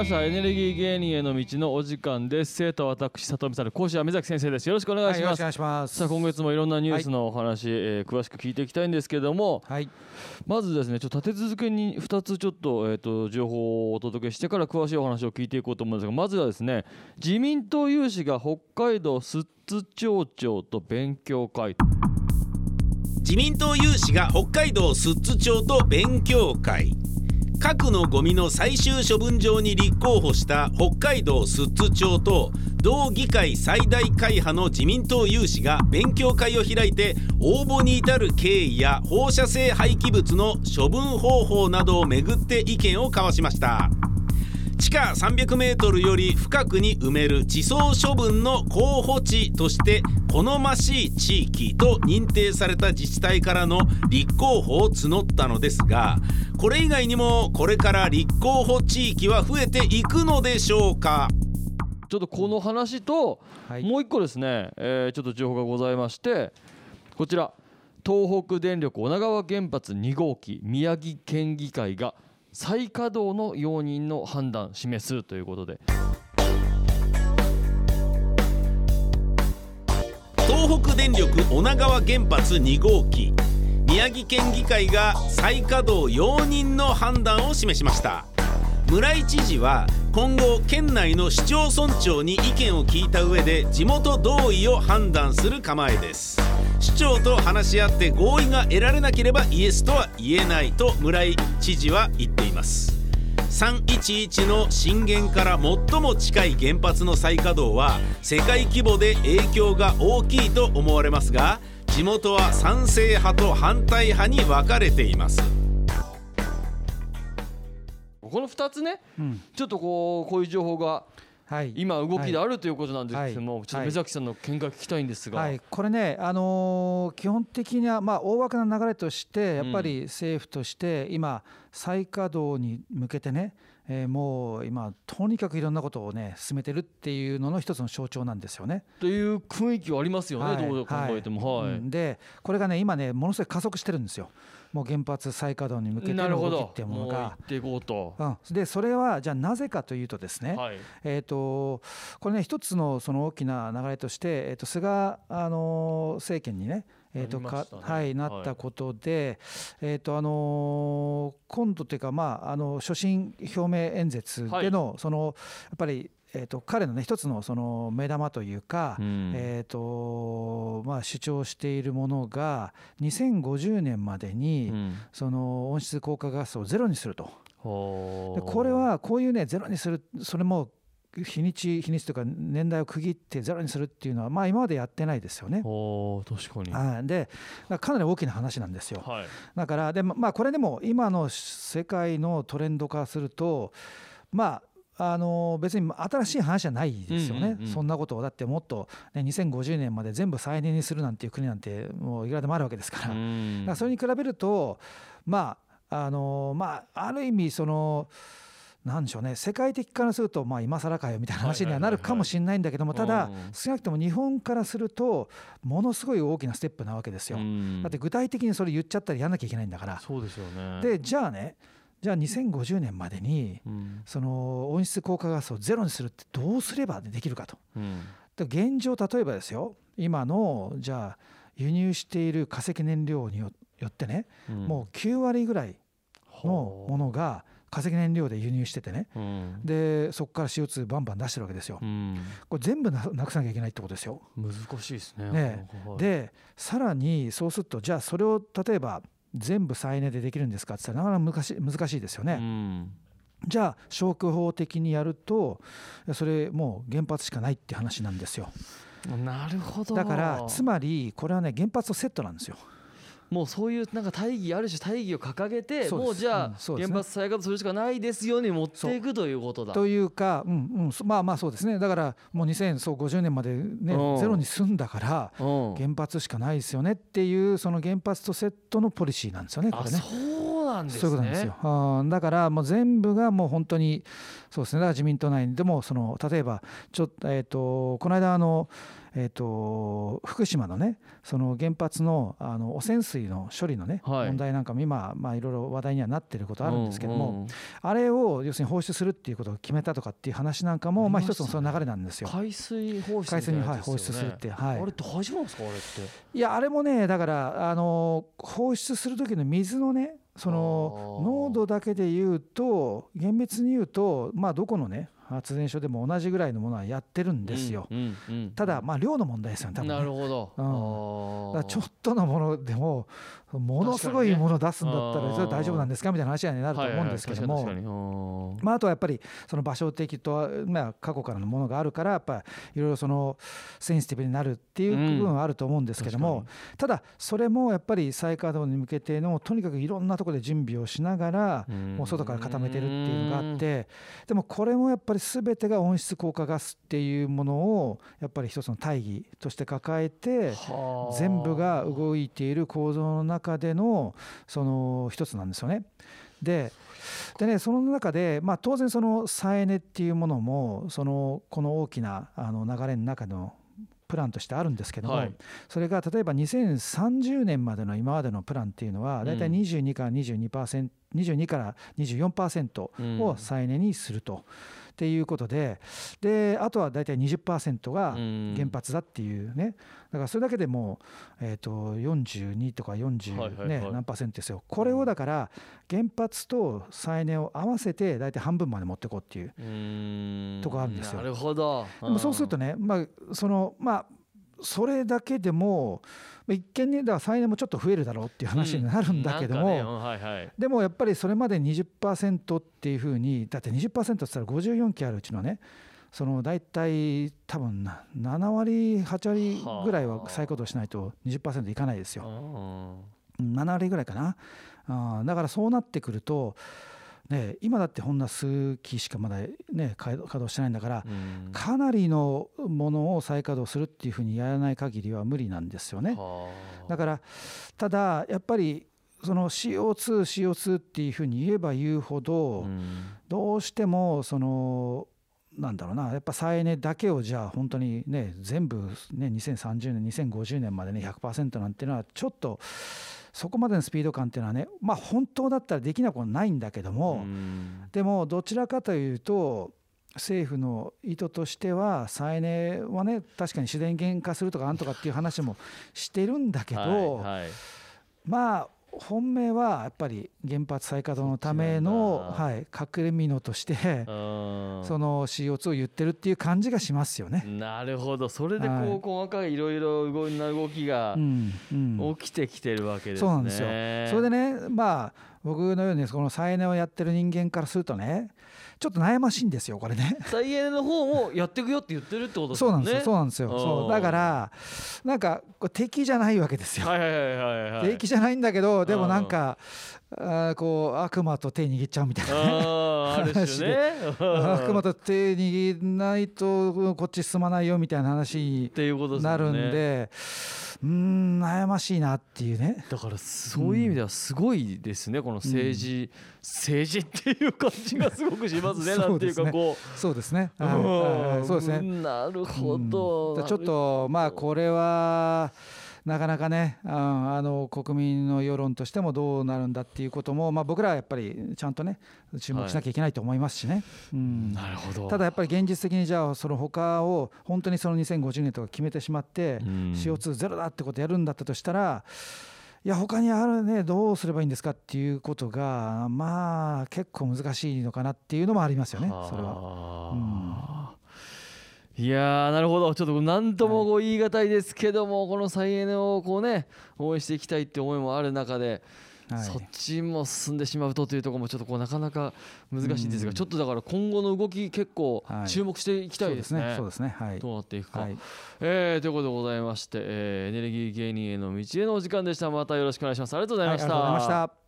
ましたエネルギー芸人への道のお時間です。生徒は私里見さん講師は目崎先生です。よろしくお願いします、はい、よろしくお願いします。さあ今月もいろんなニュースのお話、はい、えー、詳しく聞いていきたいんですけども、はい、まずですねちょっと立て続けに2つちょっと,、えーと、情報をお届けしてから詳しいお話を聞いていこうと思うんですがまずはですね自民党有志が北海道寿都町長と勉強会。自民党有志が北海道寿都町と勉強会核のゴミの最終処分場に立候補した北海道寿都町と同議会最大会派の自民党有志が勉強会を開いて応募に至る経緯や放射性廃棄物の処分方法などをめぐって意見を交わしました。地下 300m より深くに埋める地層処分の候補地として好ましい地域と認定された自治体からの立候補を募ったのですがこれ以外にもこれから立候補地域は増えていくのでしょうか？ちょっとこの話と、もう一個ですね、えー、ちょっと情報がございましてこちら。東北電力女川原発2号機宮城県議会が再稼働の容認の判断示すということで。東北電力女川原発2号機。宮城県議会が再稼働容認の判断を示しました。村井知事は今後県内の市町村長に意見を聞いた上で地元同意を判断する構えです。市長と話し合って合意が得られなければイエスとは言えないと村井知事は言っています。311の震源から最も近い原発の再稼働は世界規模で影響が大きいと思われますが地元は賛成派と反対派に分かれています。この2つね、うん、ちょっとこうこういう情報がはい、今動きであるということなんです。けども、はい、ちょっと目崎さんの見解聞きたいんですが、はい、これね、あのー、基本的にはまあ大枠な流れとしてやっぱり政府として今再稼働に向けてね、えー、もう今とにかくいろんなことをね進めてるっていうのの一つの象徴なんですよね。という雰囲気はありますよね、はい、どう考えても。はい、でこれがね今ねものすごい加速してるんですよ。もう原発再稼働に向けての動きっていうものが。っていこうと、うん、でそれはじゃあなぜかというとですね、はい、えーと、これね一つのその大きな流れとして、えーと、菅あの政権にねえーとかはい、なったことで、えーとあの今度というか、まあ、あの所信表明演説での、そのやっぱりえーと、彼のね一つのその目玉というか、うん、えーとまあ、主張しているものが2050年までに、その温室効果ガスをゼロにすると。でこれはこういうねゼロにするそれも日にち日にちというか年代を区切ってゼロにするっていうのはまあ今までやってないですよね。確かに。あでかなり大きな話なんですよ。はい、だからでまあこれでも今の世界のトレンド化するとまああの別に新しい話じゃないですよね、うんうんうん、そんなことを。だってもっと、ね、2050年まで全部再燃にするなんていう国なんてもういくらでもあるわけですから,、からそれに比べるとまああのまあある意味そのなんでしょうね。世界的からするとまあ今更かよみたいな話にはなるかもしれないんだけどもただ少なくとも日本からするとものすごい大きなステップなわけですよ。だって具体的にそれ言っちゃったらやんなきゃいけないんだから。そうですよね。でじゃあねじゃあ2050年までにその温室効果ガスをゼロにするってどうすればできるかと。現状例えばですよ。今のじゃあ輸入している化石燃料によってね、もう9割ぐらいのものが化石燃料で輸入しててね、でそこから CO2 バンバン出してるわけですよ、これ全部なくさなきゃいけないってことですよ。難しいですねねでさらにそうするとじゃあそれを例えば全部再燃でできるんですかって言ったらなかなか難し難しいですよね。うん。じゃあ消去法的にやるとそれもう原発しかないって話なんですよ。なるほど。だからつまりこれはね原発とセットなんですよ。もうそういうなんか大義ある種大義を掲げてもうじゃあ原発再稼働するしかないですように持っていくということだ。というか、うんうん、まあまあそうですね。だからもう2050年までねゼロに済んだから原発しかないですよねっていうその原発とセットのポリシーなんですよねこれね。そうななんですねそういうことなんですよ、うん、だからもう全部がもう本当にそうですね。だから自民党内でもその例えばちょっと,、えーと、この間あのえーと、福島のねその原発のあの汚染水の処理のね、はい、問題なんかも今、まあ、いろいろ話題にはなってることあるんですけども、うん。うん、あれを要するに放出するっていうことを決めたとかっていう話なんかもまあ一つのその流れなんですよ。海水放出、海水に、はい、放出するって、はい、あれ大丈夫ですかあれって。いやあれもねだからあの放出する時の水のねその濃度だけで言うと厳密に言うとまあどこのね発電所でも同じぐらいのものはやってるんですよ、うんうんうん、ただまあ量の問題ですよね多分ね。なるほど、うん、ちょっとのものでもものすごいものを出すんだったらそれは大丈夫なんですかみたいな話になると思うんですけども、まあ、あとはやっぱりその場所的と、まあ、過去からのものがあるからやっぱりいろいろそのセンシティブになるっていう部分はあると思うんですけども、ただそれもやっぱり再稼働に向けてのとにかくいろんなところで準備をしながらもう外から固めてるっていうのがあって。でもこれもやっぱり全てが温室効果ガスっていうものをやっぱり一つの大義として抱えて全部が動いている構造の中中でのその一つなんですよね。ででね、その中で、まあ、当然その再エネっていうものもそのこの大きなあの流れの中のプランとしてあるんですけども、はい、それが例えば2030年までの今までのプランっていうのは大体22から22%、うん、22から24%を再エネにすると。うんっていうことでであとは大体20%が原発だっていうね。だからそれだけでもう、えー、と42とか40、ね何パーセントですよ。これをだから原発と再エネを合わせて大体半分まで持っていこうっていうとこあるんですよ。なるほど、でもそうするとね、まあそのまあそれだけでも一見ねだから再エネもちょっと増えるだろうっていう話になるんだけども、でもやっぱりそれまで20%っていうふうにだって20%って言ったら54基あるうちのねその大体多分7割8割ぐらいは再稼働しないと20%いかないですよ。7割ぐらいかな。あだからそうなってくるとね、今だってほんな数機しかまだ、ね、稼働してないんだから、かなりのものを再稼働するっていうふうにやらない限りは無理なんですよね。だからただやっぱりその CO2、CO2 っていうふうに言えば言うほど、どうしてもそのなんだろうなやっぱ再エネだけをじゃあ本当にね全部ね2030年2050年までね100%なんていうのはちょっとそこまでのスピード感っていうのはねまあ本当だったらできなくはないんだけどもでもどちらかというと政府の意図としては再エネはね確かに自然源化するとかなんとかっていう話もしてるんだけど、まあ本命はやっぱり原発再稼働のための、はい、隠れ蓑としてその CO2 を言ってるっていう感じがしますよね。なるほど。それでこう、はい、細かいいろいろ動な動きが起きてきてるわけですね。そうなんですよ。それでねまあ僕のようにこの再エネをやってる人間からするとねちょっと悩ましいんですよこれね。再エネの方もやっていくよって言ってるってことですね。そうなんですよそうなんですよ。そうだからなんかこれ敵じゃないわけですよ、はいはいはいはい、敵じゃないんだけどでもなんかあこう悪魔と手握っちゃうみたいな話で、ね、悪魔と手握らないとこっち進まないよみたいな話になるんで。うん悩ましいなっていうね。だからそういう意味ではすごいですね、うん、この政治、うん、政治っていう感じがすごくしますねなんていうかこう。そうですね、はい、そうですね。なるほど、うん、ちょっとまあこれはなかなかねあの国民の世論としてもどうなるんだっていうことも、まあ、僕らはやっぱりちゃんとね注目しなきゃいけないと思いますしね、はい、うん、なるほど。ただやっぱり現実的にじゃあその他を本当にその2050年とか決めてしまって CO2 ゼロだってことやるんだったとしたらいや他にあるねどうすればいいんですかっていうことがまあ結構難しいのかなっていうのもありますよねそれは。うんいやなるほどちょっと何とも言い難いですけども、はい、この再エネをこうね応援していきたいって思いもある中で、はい、そっちも進んでしまうとというところもちょっとこうなかなか難しいんですが、ちょっとだから今後の動き結構注目していきたいですね。そうですね。はい、どうなっていくか。はい、えー、ということでございまして、えー、エネルギー芸人への道へのお時間でした。またよろしくお願いします。ありがとうございました。ありがとうございました。